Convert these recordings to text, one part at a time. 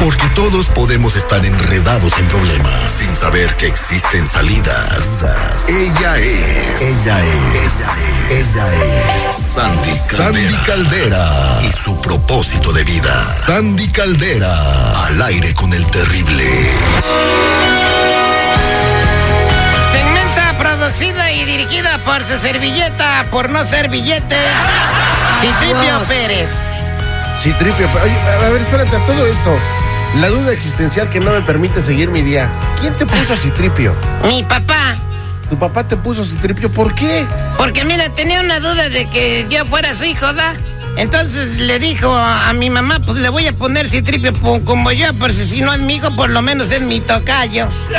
Porque todos podemos estar enredados en problemas sin saber que existen salidas. Ella es. Ella es. Ella es. Sandy Caldera. Sandy Caldera. Y su propósito de vida. Sandy Caldera. Al aire con el terrible. Segmenta producida y dirigida por su servilleta, por no ser billete, Citripio Pérez. Citripio, pero, oye, a ver, espérate, a todo esto. La duda existencial que no me permite seguir mi día. ¿Quién te puso Citripio? Mi papá. ¿Tu papá te puso Citripio? ¿Por qué? Porque mira, tenía una duda de que yo fuera su hijo, ¿da? Entonces le dijo a, a mi mamá, pues le voy a poner Citripio como yo, por si, si no es mi hijo, por lo menos es mi tocayo. Tu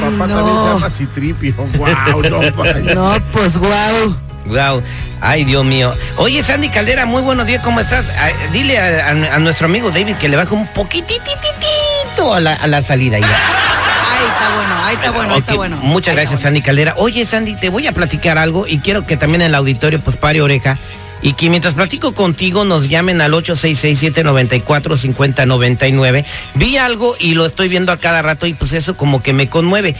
papá también se llama Citripio. Wow, no. No, pues guau. Wow, ay Dios mío. Oye Sandy Caldera, muy buenos días, ¿cómo estás? Ah, dile a, a- a nuestro amigo David que le baje un poquitititito a la, a la salida. ya. Ahí está bueno, ahí está bueno, ahí está bueno. Muchas Ahí gracias, Sandy Caldera. Oye, Sandy, te voy a platicar algo y quiero que también en el auditorio pues pare oreja y que mientras platico contigo nos llamen al 866-794-5099. Vi algo y lo estoy viendo a cada rato y pues eso como que me conmueve.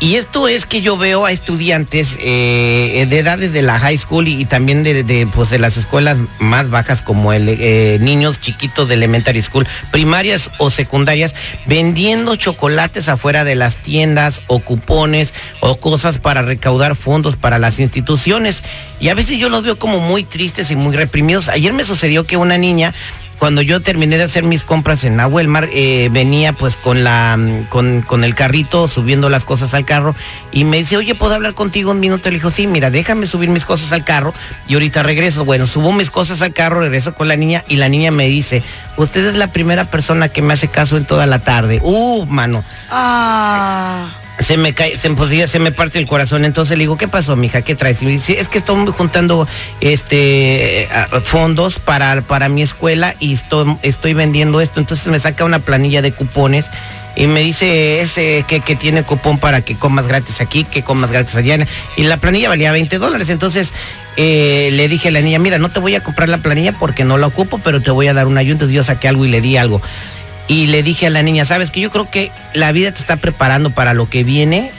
Y esto es que yo veo a estudiantes eh, de edades de la high school y, y también de, de, pues, de las escuelas más bajas como el eh, niños chiquitos de elementary school, primarias o secundarias, vendiendo chocolates afuera de las tiendas o cupones o cosas para recaudar fondos para las instituciones. Y a veces yo los veo como muy tristes y muy reprimidos. Ayer me sucedió que una niña cuando yo terminé de hacer mis compras en Nahuelmar, eh, venía pues con la mm, con, con el carrito subiendo las cosas al carro y me dice, oye, ¿puedo hablar contigo un minuto? Le dijo, sí, mira, déjame subir mis cosas al carro y ahorita regreso. Bueno, subo mis cosas al carro, regreso con la niña y la niña me dice, usted es la primera persona que me hace caso en toda la tarde. Uh, mano Ah, se me cae, se, pues, ya se me parte el corazón. Entonces le digo, ¿qué pasó, mija? ¿Qué traes? Y me dice, es que estoy juntando este fondos para, para mi escuela y estoy, vendiendo esto. Entonces me saca una planilla de cupones y me dice que, tiene cupón para que comas gratis aquí, que comas gratis allá. Y la planilla valía 20 dólares. Entonces eh, le dije a la niña, mira, no te voy a comprar la planilla porque no la ocupo, pero te voy a dar una ayuda. Entonces yo saqué algo y le di algo. Y le dije a la niña, sabes que yo creo que la vida te está preparando para lo que viene,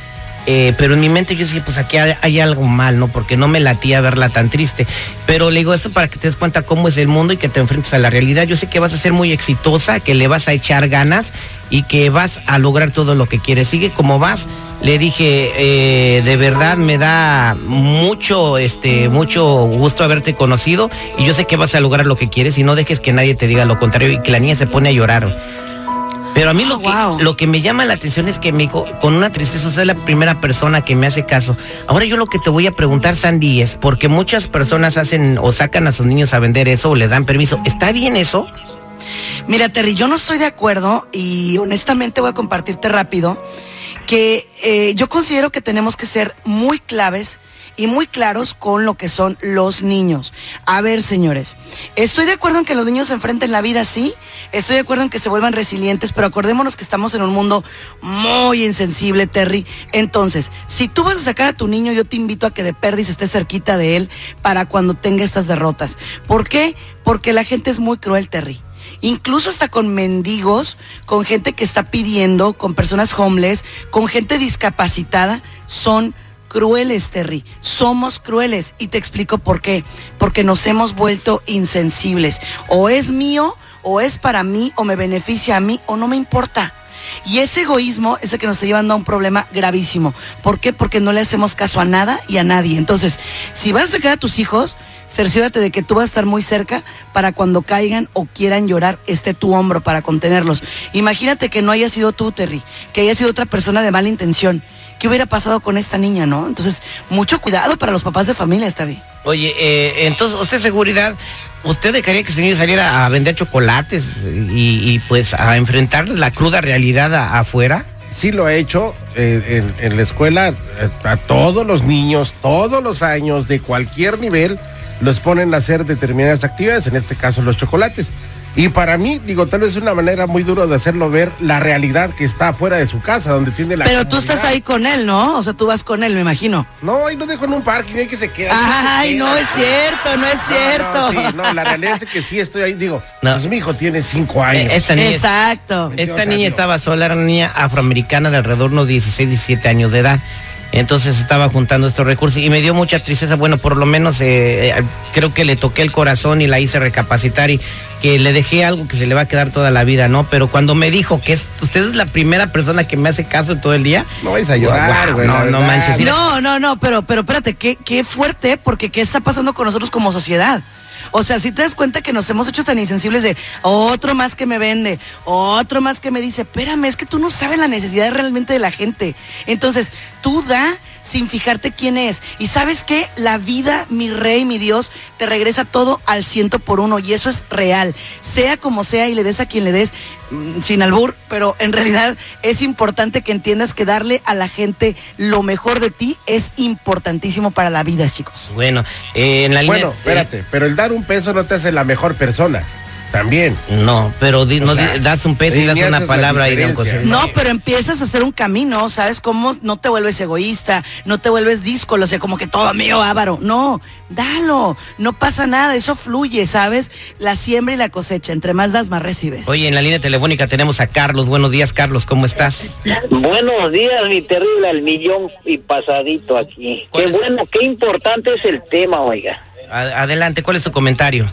eh, pero en mi mente yo decía, pues aquí hay, hay algo mal, ¿no? Porque no me latía verla tan triste. Pero le digo eso para que te des cuenta cómo es el mundo y que te enfrentes a la realidad. Yo sé que vas a ser muy exitosa, que le vas a echar ganas y que vas a lograr todo lo que quieres. Sigue como vas. Le dije, eh, de verdad me da mucho, este, mucho gusto haberte conocido y yo sé que vas a lograr lo que quieres y no dejes que nadie te diga lo contrario y que la niña se pone a llorar. Pero a mí lo, que, wow. lo que me llama la atención es que me dijo, con una tristeza, usted es la primera persona que me hace caso. Ahora yo lo que te voy a preguntar, Sandy, es porque muchas personas hacen o sacan a sus niños a vender eso o les dan permiso. ¿Está bien eso? Mira, Terry, yo no estoy de acuerdo y honestamente voy a compartirte rápido que eh, yo considero que tenemos que ser muy claves y muy claros con lo que son los niños. A ver, señores, estoy de acuerdo en que los niños se enfrenten la vida, sí, estoy de acuerdo en que se vuelvan resilientes, pero acordémonos que estamos en un mundo muy insensible, Terry. Entonces, si tú vas a sacar a tu niño, yo te invito a que de perdis estés cerquita de él para cuando tenga estas derrotas. ¿Por qué? Porque la gente es muy cruel, Terry incluso hasta con mendigos, con gente que está pidiendo, con personas homeless, con gente discapacitada, son crueles, Terry. Somos crueles. Y te explico por qué. Porque nos hemos vuelto insensibles. O es mío, o es para mí, o me beneficia a mí, o no me importa. Y ese egoísmo es el que nos está llevando a un problema gravísimo. ¿Por qué? Porque no le hacemos caso a nada y a nadie. Entonces, si vas a sacar a tus hijos, cerciórate de que tú vas a estar muy cerca para cuando caigan o quieran llorar, esté tu hombro para contenerlos. Imagínate que no haya sido tú, Terry, que haya sido otra persona de mala intención. ¿Qué hubiera pasado con esta niña, no? Entonces, mucho cuidado para los papás de familia, Terry. Oye, eh, entonces, usted seguridad, ¿usted dejaría que su niño saliera a vender chocolates y, y, pues a enfrentar la cruda realidad a- afuera? Sí lo he hecho eh, en, en la escuela, eh, a todos los niños, todos los años, de cualquier nivel, los ponen a hacer determinadas actividades, en este caso los chocolates. Y para mí, digo, tal vez es una manera muy dura de hacerlo ver la realidad que está fuera de su casa, donde tiene la. Pero tú estás ahí con él, ¿no? O sea, tú vas con él, me imagino. No, ahí lo dejo en un parking, ahí que se queda. Ay, no es cierto, no es No, cierto. No, sí, no, la realidad es que sí estoy ahí. Digo, No. pues mi hijo tiene cinco años. Eh, Esta niña, Exacto. esta O sea, niña estaba sola, era una niña afroamericana de alrededor de unos 16, 17 años de edad. Entonces estaba juntando estos recursos y me dio mucha tristeza. Bueno, por lo menos eh, eh, creo que le toqué el corazón y la hice recapacitar y que le dejé algo que se le va a quedar toda la vida, ¿no? Pero cuando me dijo que es, usted es la primera persona que me hace caso todo el día. No vais a llorar, no, no manches. No, no, no, pero, pero espérate, qué, qué fuerte, porque qué está pasando con nosotros como sociedad. O sea, si te das cuenta que nos hemos hecho tan insensibles de otro más que me vende, otro más que me dice, espérame, es que tú no sabes la necesidad realmente de la gente. Entonces, tú da sin fijarte quién es. Y sabes qué? La vida, mi rey, mi Dios, te regresa todo al ciento por uno. Y eso es real. Sea como sea y le des a quien le des, mm, sin albur, pero en realidad es importante que entiendas que darle a la gente lo mejor de ti es importantísimo para la vida, chicos. Bueno, eh, en la línea. Bueno, espérate, pero el dar un peso no te hace la mejor persona. También. No, pero di- no sea, di- das un peso y das una la palabra y de un consejo. No, pero empiezas a hacer un camino, ¿sabes cómo? No te vuelves egoísta, no te vuelves díscolo, o sea, como que todo mío, ávaro. No, dalo, no pasa nada, eso fluye, ¿sabes? La siembra y la cosecha, entre más das, más recibes. Oye, en la línea telefónica tenemos a Carlos. Buenos días, Carlos, ¿cómo estás? Buenos días, mi terrible al millón y pasadito aquí. ¿Cuál Qué es? bueno, qué importante es el tema, oiga. Adelante, ¿cuál es tu comentario?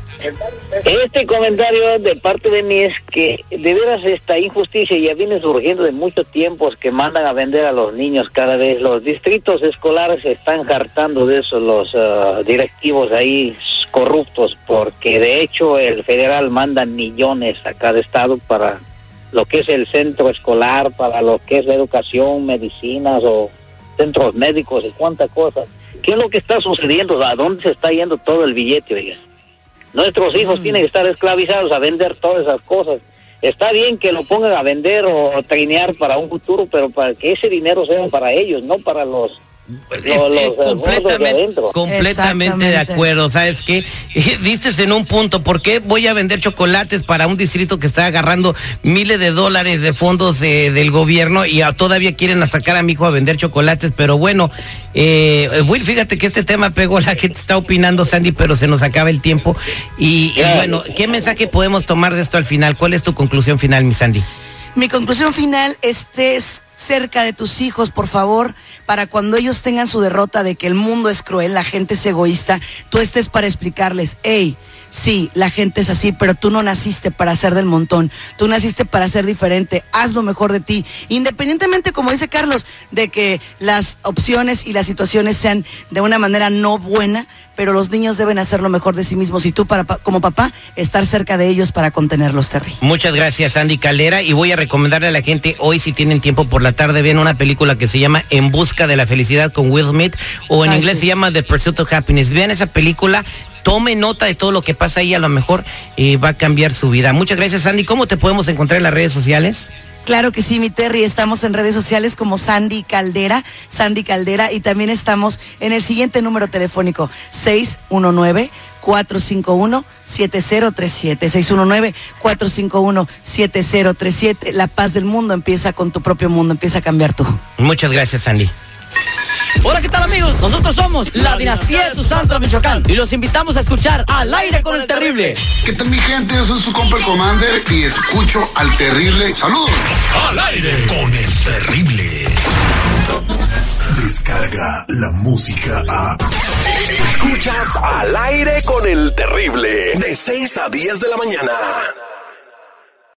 Este comentario de parte de mí es que de veras esta injusticia ya viene surgiendo de mucho tiempo que mandan a vender a los niños cada vez. Los distritos escolares están hartando de eso, los ah, directivos ahí corruptos, porque de hecho el federal manda millones a cada estado para lo que es el centro escolar, para lo que es la educación, medicinas o centros médicos y cuántas cosas. ¿Qué es lo que está sucediendo? ¿A dónde se está yendo todo el billete, oiga? Nuestros hijos Mm. tienen que estar esclavizados a vender todas esas cosas. Está bien que lo pongan a vender o a trinear para un futuro, pero para que ese dinero sea para ellos, no para los, los, los, Este, de completamente, de acuerdo. ¿Sabes qué? Distes en un punto. ¿Por qué voy a vender chocolates para un distrito que está agarrando miles de dólares de fondos eh, del gobierno y a- todavía quieren a sacar a mi hijo a vender chocolates? Pero bueno, eh, Will, fíjate que este tema pegó, la gente está opinando, Sandy, pero se nos acaba el tiempo. Y, bueno, ¿qué mensaje podemos tomar de esto al final? ¿Cuál es tu conclusión final, mi Sandy? Mi conclusión final, estés cerca de tus hijos, por favor, para cuando ellos tengan su derrota de que el mundo es cruel, la gente es egoísta, tú estés para explicarles, hey, sí, la gente es así, pero tú no naciste para ser del montón, tú naciste para ser diferente, haz lo mejor de ti, independientemente, como dice Carlos, de que las opciones y las situaciones sean de una manera no buena, pero los niños deben hacer lo mejor de sí mismos y tú para, como papá, estar cerca de ellos para contenerlos, Terry. Muchas gracias, Andy Caldera. Y voy a recomendarle a la gente hoy, si tienen tiempo por la tarde, vean una película que se llama En Busca de la Felicidad con Will Smith, o en Ay, inglés sí. se llama The Pursuit of Happiness. Vean esa película. Tome nota de todo lo que pasa ahí, a lo mejor eh, va a cambiar su vida. Muchas gracias, Andy. ¿Cómo te podemos encontrar en las redes sociales? Claro que sí, mi Terry. Estamos en redes sociales como Sandy Caldera, Sandy Caldera, y también estamos en el siguiente número telefónico, 619 451-7037. 619-451-7037. La paz del mundo empieza con tu propio mundo, empieza a cambiar tú. Muchas gracias, Andy. Hola, ¿qué tal amigos? Nosotros somos la dinastía de Susantro Michoacán y los invitamos a escuchar Al aire con el terrible. ¿Qué tal mi gente? Yo soy su compa el Commander y escucho al terrible. Saludos. Al aire con el terrible. Descarga la música a. Escuchas al aire con el terrible. De 6 a 10 de la mañana.